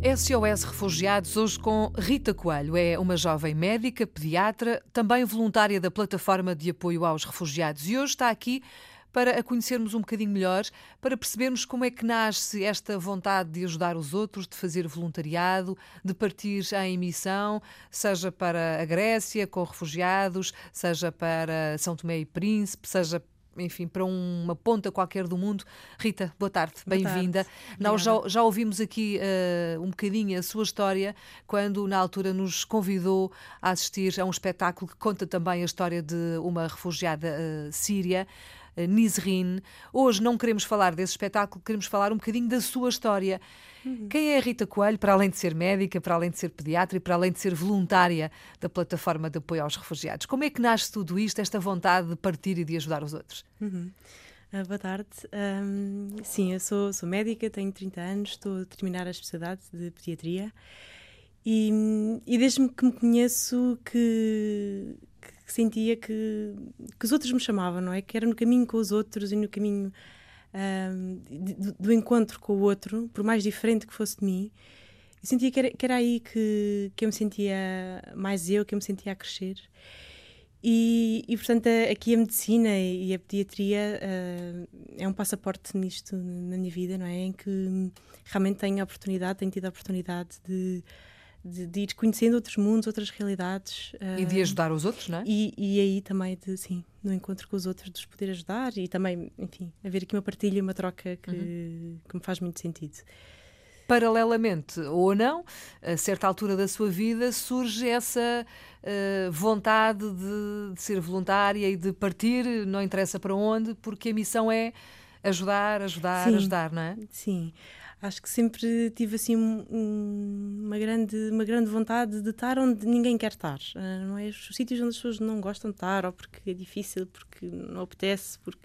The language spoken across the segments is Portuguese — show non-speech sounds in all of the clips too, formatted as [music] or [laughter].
SOS Refugiados, hoje com Rita Coelho. É uma jovem médica, pediatra, também voluntária da plataforma de apoio aos refugiados. E hoje está aqui para a conhecermos um bocadinho melhor, para percebermos como é que nasce esta vontade de ajudar os outros, de fazer voluntariado, de partir em missão, seja para a Grécia com refugiados, seja para São Tomé e Príncipe, seja enfim, para uma ponta qualquer do mundo. Rita, boa tarde, bem-vinda. Nós já, já, ouvimos aqui uh, um bocadinho a sua história quando, na altura, nos convidou a assistir a um espetáculo que conta também a história de uma refugiada uh, síria. Uh, Nizrin. Hoje não queremos falar desse espetáculo, queremos falar um bocadinho da sua história. Uhum. Quem é a Rita Coelho, para além de ser médica, para além de ser pediatra e para além de ser voluntária da plataforma de apoio aos refugiados? Como é que nasce tudo isto, esta vontade de partir e de ajudar os outros? Uhum. Uh, boa tarde. Um, sim, eu sou, sou médica, tenho 30 anos, estou a terminar a especialidade de pediatria e, e desde que me conheço que, que sentia que, que os outros me chamavam, não é? Que era no caminho com os outros e no caminho um, do, do, encontro com o outro, por mais diferente que fosse de mim, eu sentia que era, que era aí que, que eu me sentia mais eu, que eu me sentia a crescer. E, e portanto, aqui a medicina e a pediatria uh, é um passaporte nisto na minha vida, não é? Em que realmente tenho a oportunidade, tenho tido a oportunidade de de, de, ir conhecendo outros mundos, outras realidades. E de ah, ajudar os outros, não é? E, e aí também, de, sim, no encontro com os outros, de os poder ajudar e também, enfim, haver aqui uma partilha, uma troca que, uhum. que me faz muito sentido. Paralelamente ou não, a certa altura da sua vida surge essa uh, vontade de, de ser voluntária e de partir, não interessa para onde, porque a missão é ajudar, ajudar, sim, ajudar, não é? Sim acho que sempre tive assim um, uma, grande, uma grande vontade de estar onde ninguém quer estar. Uh, não é? Os sítios onde as pessoas não gostam de estar, ou porque é difícil, porque não apetece, porque.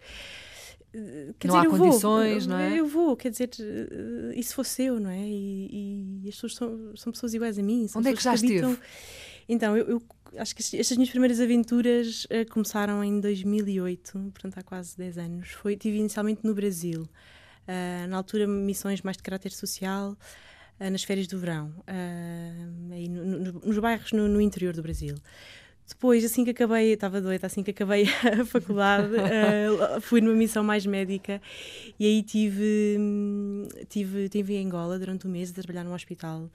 Uh, quer não dizer, há condições, vou, não é? Eu vou, quer dizer, e se fosse eu, não é? E, e as pessoas são, são pessoas iguais a mim. Onde é que já que esteve? Então, eu, eu, acho que estas minhas primeiras aventuras uh, começaram em 2008, portanto há quase 10 anos. Foi, tive inicialmente no Brasil. Uh, na altura, missões mais de caráter social, uh, nas férias do verão, uh, aí no, no, nos bairros no, no, interior do Brasil. Depois, assim que acabei, estava doida, assim que acabei [laughs] a faculdade, [laughs] fui numa missão mais médica e aí tive, tive, tive em Angola durante um mês a trabalhar num hospital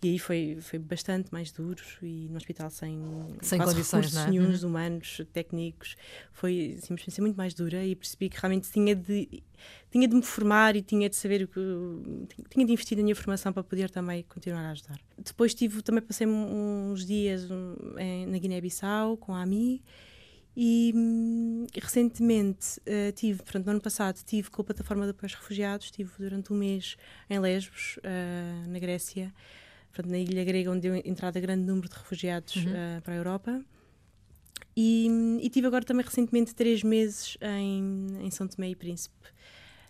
e aí foi, foi bastante mais duro e no hospital sem, sem condições recursos é? nenhums, uhum. humanos, técnicos. Foi assim, uma experiência muito mais dura e percebi que realmente tinha de, tinha de me formar e tinha de saber o que. tinha de investir na minha formação para poder também continuar a ajudar. Depois tive, também passei uns dias na Guiné-Bissau com a AMI. E hum, recentemente uh, tive, portanto, no ano passado, tive com a plataforma de apoio aos refugiados, estive durante um mês em Lesbos, uh, na Grécia, portanto, na ilha grega, onde deu entrada grande número de refugiados uhum. uh, para a Europa. E, e, tive agora também recentemente três meses em, em São Tomé e Príncipe.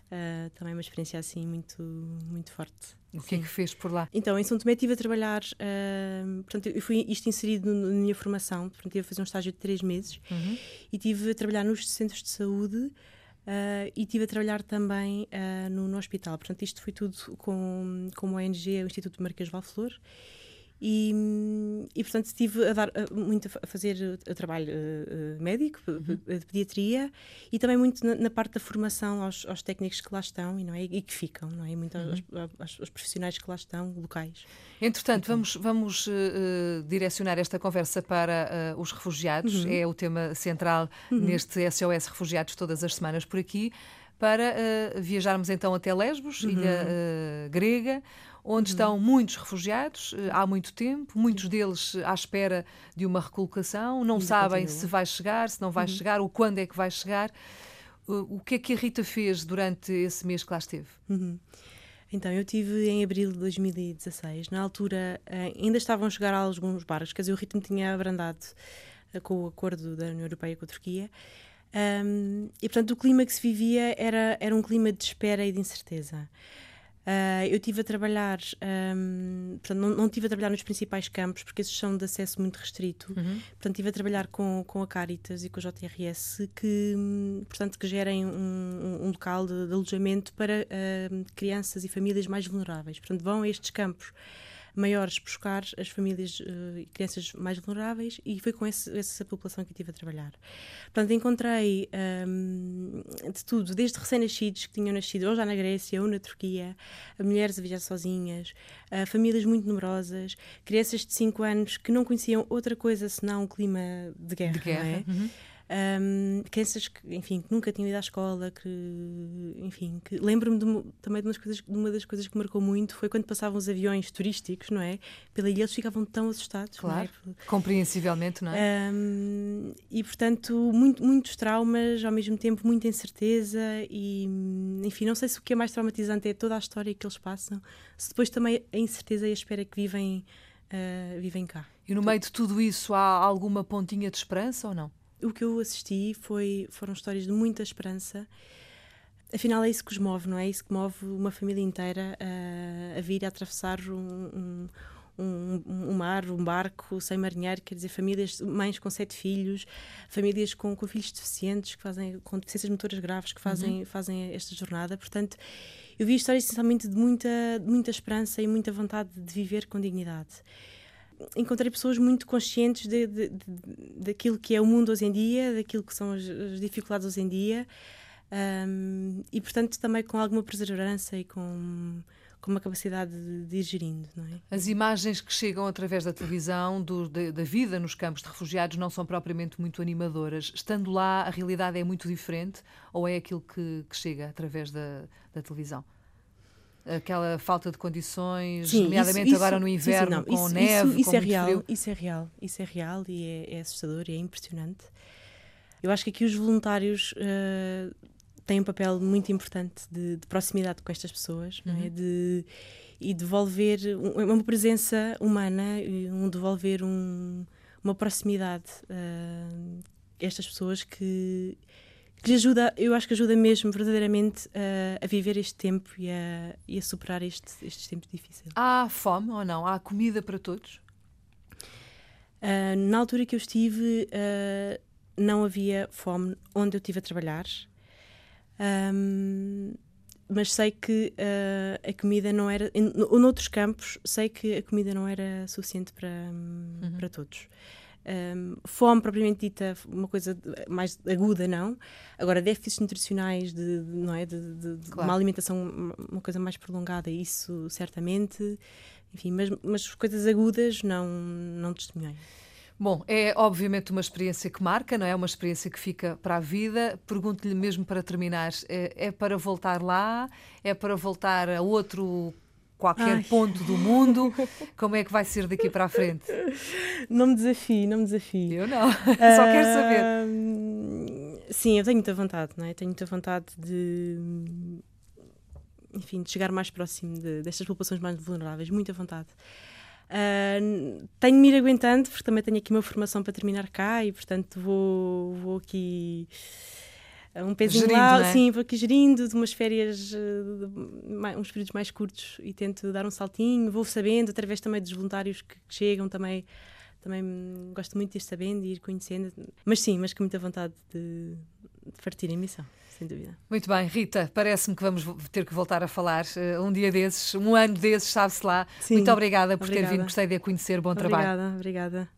Uh, também uma experiência assim muito, muito forte. O que Sim. é que fez por lá? Então, em São Tomé estive a trabalhar, uh, portanto, eu fui isto inserido na minha formação, portanto, estive a fazer um estágio de três meses uhum. e estive a trabalhar nos centros de saúde Uh, e estive a trabalhar também uh, no, no, hospital. Portanto, isto foi tudo com, com a ONG, o Instituto Marquês Valflor. E, e, portanto estive a dar muito a fazer trabalho uh, médico uhum. de pediatria e também muito na, na, parte da formação aos, aos, técnicos que lá estão e não é e que ficam não é muito uhum. aos, aos, aos, profissionais que lá estão locais entretanto então. vamos vamos uh, direcionar esta conversa para uh, os refugiados uhum. é o tema central uhum. neste SOS refugiados todas as semanas por aqui para viajarmos então até Lesbos ilha uhum. grega onde uhum. estão muitos refugiados eh, há muito tempo, muitos deles à espera de uma recolocação, não sabem se vai chegar, se não vai uhum. chegar, ou quando é que vai chegar. O que é que a Rita fez durante esse mês que lá esteve? Uhum. Então, eu tive em abril de 2016. Na altura, eh, ainda estavam a chegar alguns barcos, quer dizer, o ritmo tinha abrandado eh, com o acordo da União Europeia com a Turquia. Um, e, portanto, o clima que se vivia era, era um clima de espera e de incerteza. Uh, eu tive a trabalhar, um, portanto, não, não tive a trabalhar nos principais campos, porque esses são de acesso muito restrito. Uhum. Portanto, tive a trabalhar com, com a Caritas e com a JRS, que, portanto, que gerem um, um local de, de, alojamento para uh, crianças e famílias mais vulneráveis. Portanto, vão a estes campos maiores buscar as famílias e uh, crianças mais vulneráveis e foi com esse, essa população que eu estive a trabalhar. Portanto, encontrei um, de tudo, desde recém-nascidos que tinham nascido ou já na Grécia ou na Turquia, mulheres a viajar sozinhas, uh, famílias muito numerosas, crianças de 5 anos que não conheciam outra coisa senão um clima de guerra, de guerra. não é? Uhum. Um, crianças que, enfim, que nunca tinham ido à escola, que, enfim, que lembro-me também de, umas coisas, de uma das coisas que marcou muito foi quando passavam os aviões turísticos, não é? Pela ilha eles ficavam tão assustados, claro, não é? compreensivelmente, não é? Um, e portanto, muito, muitos traumas, ao mesmo tempo muita incerteza e, enfim, não sei se o que é mais traumatizante é toda a história que eles passam, se depois também a incerteza e a espera que vivem, uh, vivem cá. E no meio de tudo isso há alguma pontinha de esperança ou não? O que eu assisti foi, foram histórias de muita esperança. Afinal, é isso que os move, não é? isso que move uma família inteira a, a vir a atravessar um, um, um, um, mar, um barco sem marinheiro, quer dizer, famílias, mães com sete filhos, famílias com, com filhos deficientes, que fazem, com deficiências motoras graves, que fazem, uhum. fazem esta jornada. Portanto, eu vi histórias essencialmente de muita, de muita esperança e muita vontade de viver com dignidade encontrei pessoas muito conscientes de, de, de, daquilo que é o mundo hoje em dia, daquilo que são as, as dificuldades hoje em dia, um, e portanto também com alguma perseverança e com, com uma capacidade de, de ir gerindo. Não é? As imagens que chegam através da televisão do, de, da vida nos campos de refugiados não são propriamente muito animadoras. Estando lá, a realidade é muito diferente ou é aquilo que, que chega através da, da televisão? Aquela falta de condições, sim, nomeadamente isso, agora no inverno sim, sim, com isso, neve, isso, isso com é real, frio. Isso é real, isso é real e é, é assustador e é impressionante. Eu acho que aqui os voluntários uh, têm um papel muito importante de, de proximidade com estas pessoas, uhum. não é? Uhum. De, e devolver um, uma presença humana, um devolver um, uma proximidade uh, a estas pessoas que que lhe ajuda, eu acho que ajuda mesmo verdadeiramente a, a viver este tempo e a, e a superar este, estes tempos difíceis. Há fome ou não? Há comida para todos? Uh, na altura que eu estive, uh, não havia fome onde eu estive a trabalhar. Um, mas sei que uh, a comida não era. Em, noutros campos, sei que a comida não era suficiente para, uhum. para todos. Um, fome propriamente dita, uma coisa mais aguda, não. Agora, déficits nutricionais, de, de não é? De, de, de claro. uma alimentação, uma coisa mais prolongada, isso certamente. Enfim, mas, mas coisas agudas não, não testemunhei. Bom, é obviamente uma experiência que marca, não é? Uma experiência que fica para a vida. Pergunto-lhe mesmo para terminar: é, é para voltar lá? É para voltar a outro qualquer Ai. ponto do mundo. Como é que vai ser daqui para a frente? Não me desafie, não me desafie. Eu não, [laughs] só quero saber. sim, eu tenho muita vontade, não é? Tenho muita vontade de. Enfim, de chegar mais próximo de, destas populações mais vulneráveis, muita vontade. Uh, tenho-me ir aguentando, porque também tenho aqui uma formação para terminar cá e, portanto, vou, vou aqui um pezinho gerindo, lá, é? sim, vou aqui gerindo de umas férias, uh, uns períodos mais curtos e tento dar um saltinho, vou sabendo através também dos voluntários que, que chegam também. Também gosto muito de ir sabendo e ir conhecendo, mas sim, mas com muita vontade de, de partir em missão sem dúvida. Muito bem, Rita, parece-me que vamos ter que voltar a falar uh, um dia desses, um ano desses, sabe-se lá. Sim, Muito obrigada por obrigada. ter vindo, gostei de a conhecer, bom obrigada, trabalho. Obrigada, obrigada.